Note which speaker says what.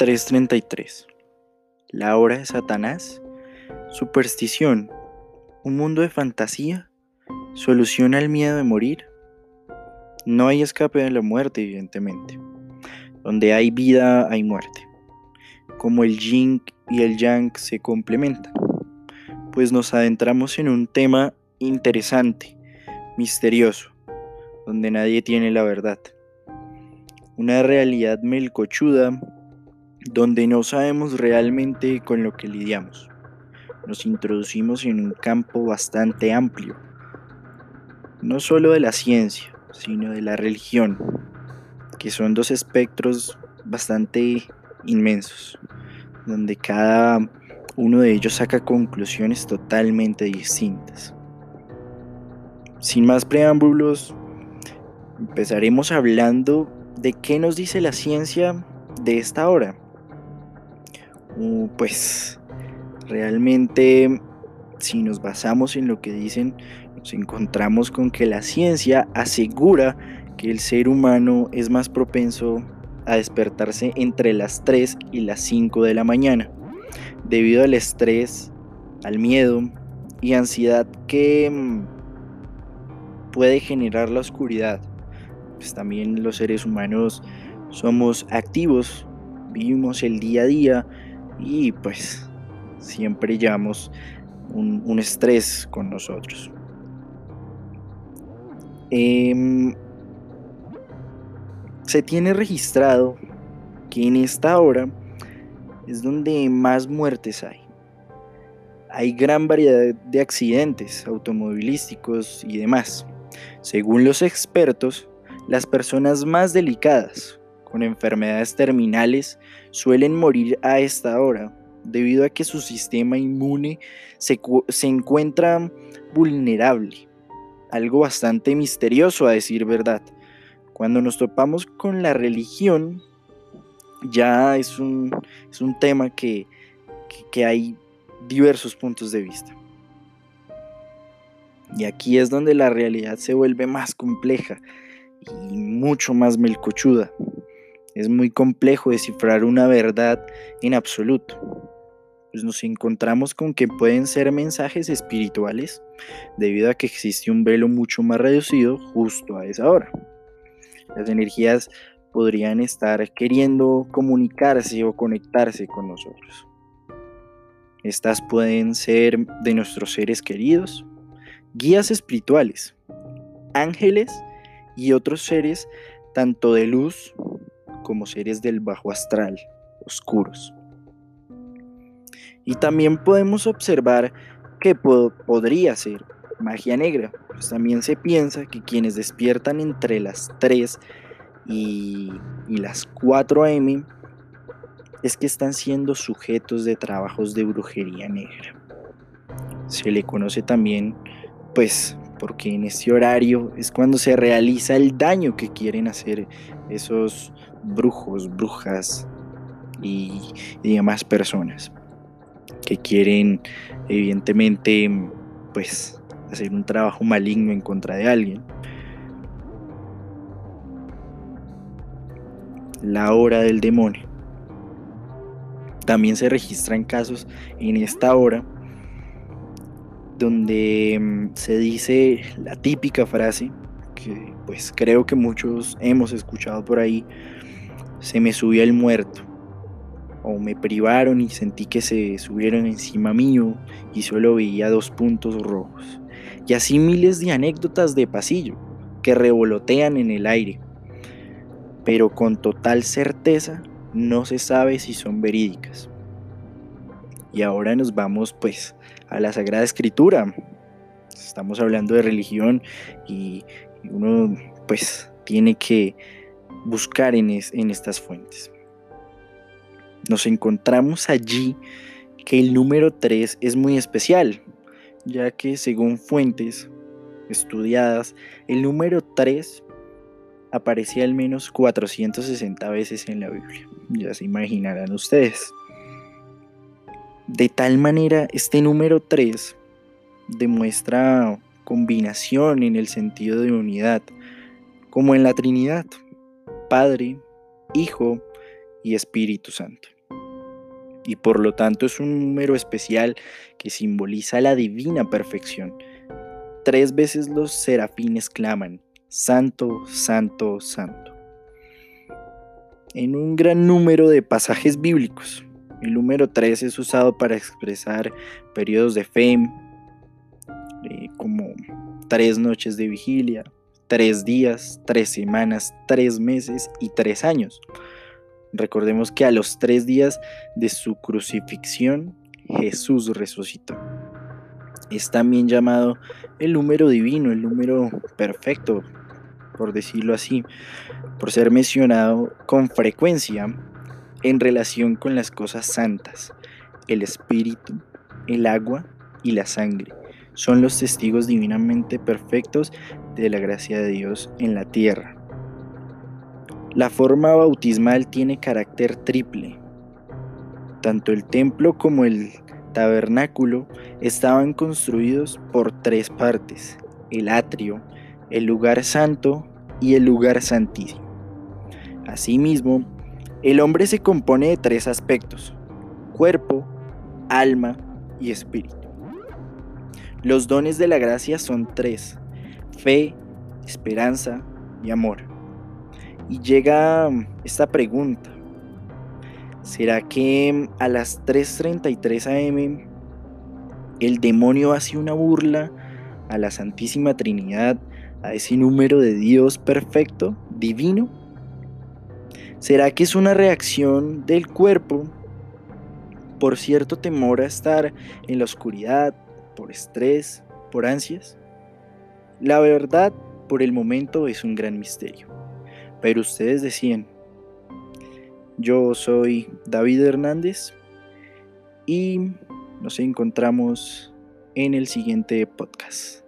Speaker 1: 333. La hora de Satanás. Superstición. Un mundo de fantasía. Solución al miedo de morir. No hay escape de la muerte, evidentemente. Donde hay vida, hay muerte. Como el yin y el yang se complementan. Pues nos adentramos en un tema interesante, misterioso, donde nadie tiene la verdad. Una realidad melcochuda donde no sabemos realmente con lo que lidiamos. Nos introducimos en un campo bastante amplio, no solo de la ciencia, sino de la religión, que son dos espectros bastante inmensos, donde cada uno de ellos saca conclusiones totalmente distintas. Sin más preámbulos, empezaremos hablando de qué nos dice la ciencia de esta hora. Uh, pues realmente si nos basamos en lo que dicen, nos encontramos con que la ciencia asegura que el ser humano es más propenso a despertarse entre las 3 y las 5 de la mañana, debido al estrés, al miedo y ansiedad que mm, puede generar la oscuridad. Pues también los seres humanos somos activos, vivimos el día a día y pues siempre llevamos un, estrés con nosotros. Em, se tiene registrado que en esta hora es donde más muertes hay. Hay gran variedad de accidentes automovilísticos y demás. Según los expertos, las personas más delicadas, con enfermedades terminales suelen morir a esta hora debido a que su sistema inmune se, encuentra vulnerable. Algo bastante misterioso a decir verdad. Cuando nos topamos con la religión, ya es un, es un tema que, que hay diversos puntos de vista. Y aquí es donde la realidad se vuelve más compleja y mucho más melcochuda. Es muy complejo descifrar una verdad en absoluto. Pues nos encontramos con que pueden ser mensajes espirituales debido a que existe un velo mucho más reducido justo a esa hora. Las energías podrían estar queriendo comunicarse o conectarse con nosotros. Estas pueden ser de nuestros seres queridos, guías espirituales, ángeles y otros seres tanto de luz como seres del bajo astral, oscuros. Y también podemos observar que podría ser magia negra, pues también se piensa que quienes despiertan entre las 3 y, las 4 am es que están siendo sujetos de trabajos de brujería negra. Se le conoce también, pues, porque en este horario es cuando se realiza el daño que quieren hacer esos brujos, brujas y, demás personas que quieren evidentemente pues hacer un trabajo maligno en contra de alguien. La hora del demonio. También se registran casos en esta hora donde mm, se dice la típica frase que pues creo que muchos hemos escuchado por ahí se me subió el muerto. O me privaron y sentí que se subieron encima mío y solo veía dos puntos rojos. Y así miles de anécdotas de pasillo que revolotean en el aire. Pero con total certeza no se sabe si son verídicas. Y ahora nos vamos pues a la Sagrada Escritura. Estamos hablando de religión y uno pues tiene que buscar en, estas fuentes. Nos encontramos allí que el número 3 es muy especial, ya que según fuentes estudiadas, el número 3 aparecía al menos 460 veces en la Biblia. Ya se imaginarán ustedes. De tal manera, este número 3 demuestra combinación en el sentido de unidad, como en la Trinidad. Padre, Hijo y Espíritu Santo. Y por lo tanto es un número especial que simboliza la divina perfección. Tres veces los serafines claman, Santo, Santo, Santo. En un gran número de pasajes bíblicos, el número 3 es usado para expresar periodos de fe, eh, como tres noches de vigilia, tres días, tres semanas, tres meses y tres años. Recordemos que a los tres días de su crucifixión, Jesús resucitó. Es también llamado el número divino, el número perfecto, por decirlo así, por ser mencionado con frecuencia en relación con las cosas santas, el espíritu, el agua y la sangre son los testigos divinamente perfectos de la gracia de Dios en la tierra. La forma bautismal tiene carácter triple. Tanto el templo como el tabernáculo estaban construidos por tres partes, el atrio, el lugar santo y el lugar santísimo. Asimismo, el hombre se compone de tres aspectos, cuerpo, alma y espíritu. Los dones de la gracia son tres, fe, esperanza y amor. Y llega esta pregunta, ¿será que a las 3.33 am el demonio hace una burla a la Santísima Trinidad, a ese número de Dios perfecto, divino? ¿Será que es una reacción del cuerpo por cierto temor a estar en la oscuridad, por estrés, por ansias? La verdad, por el momento es un gran misterio. Pero ustedes decían, yo soy David Hernández y nos encontramos en el siguiente podcast.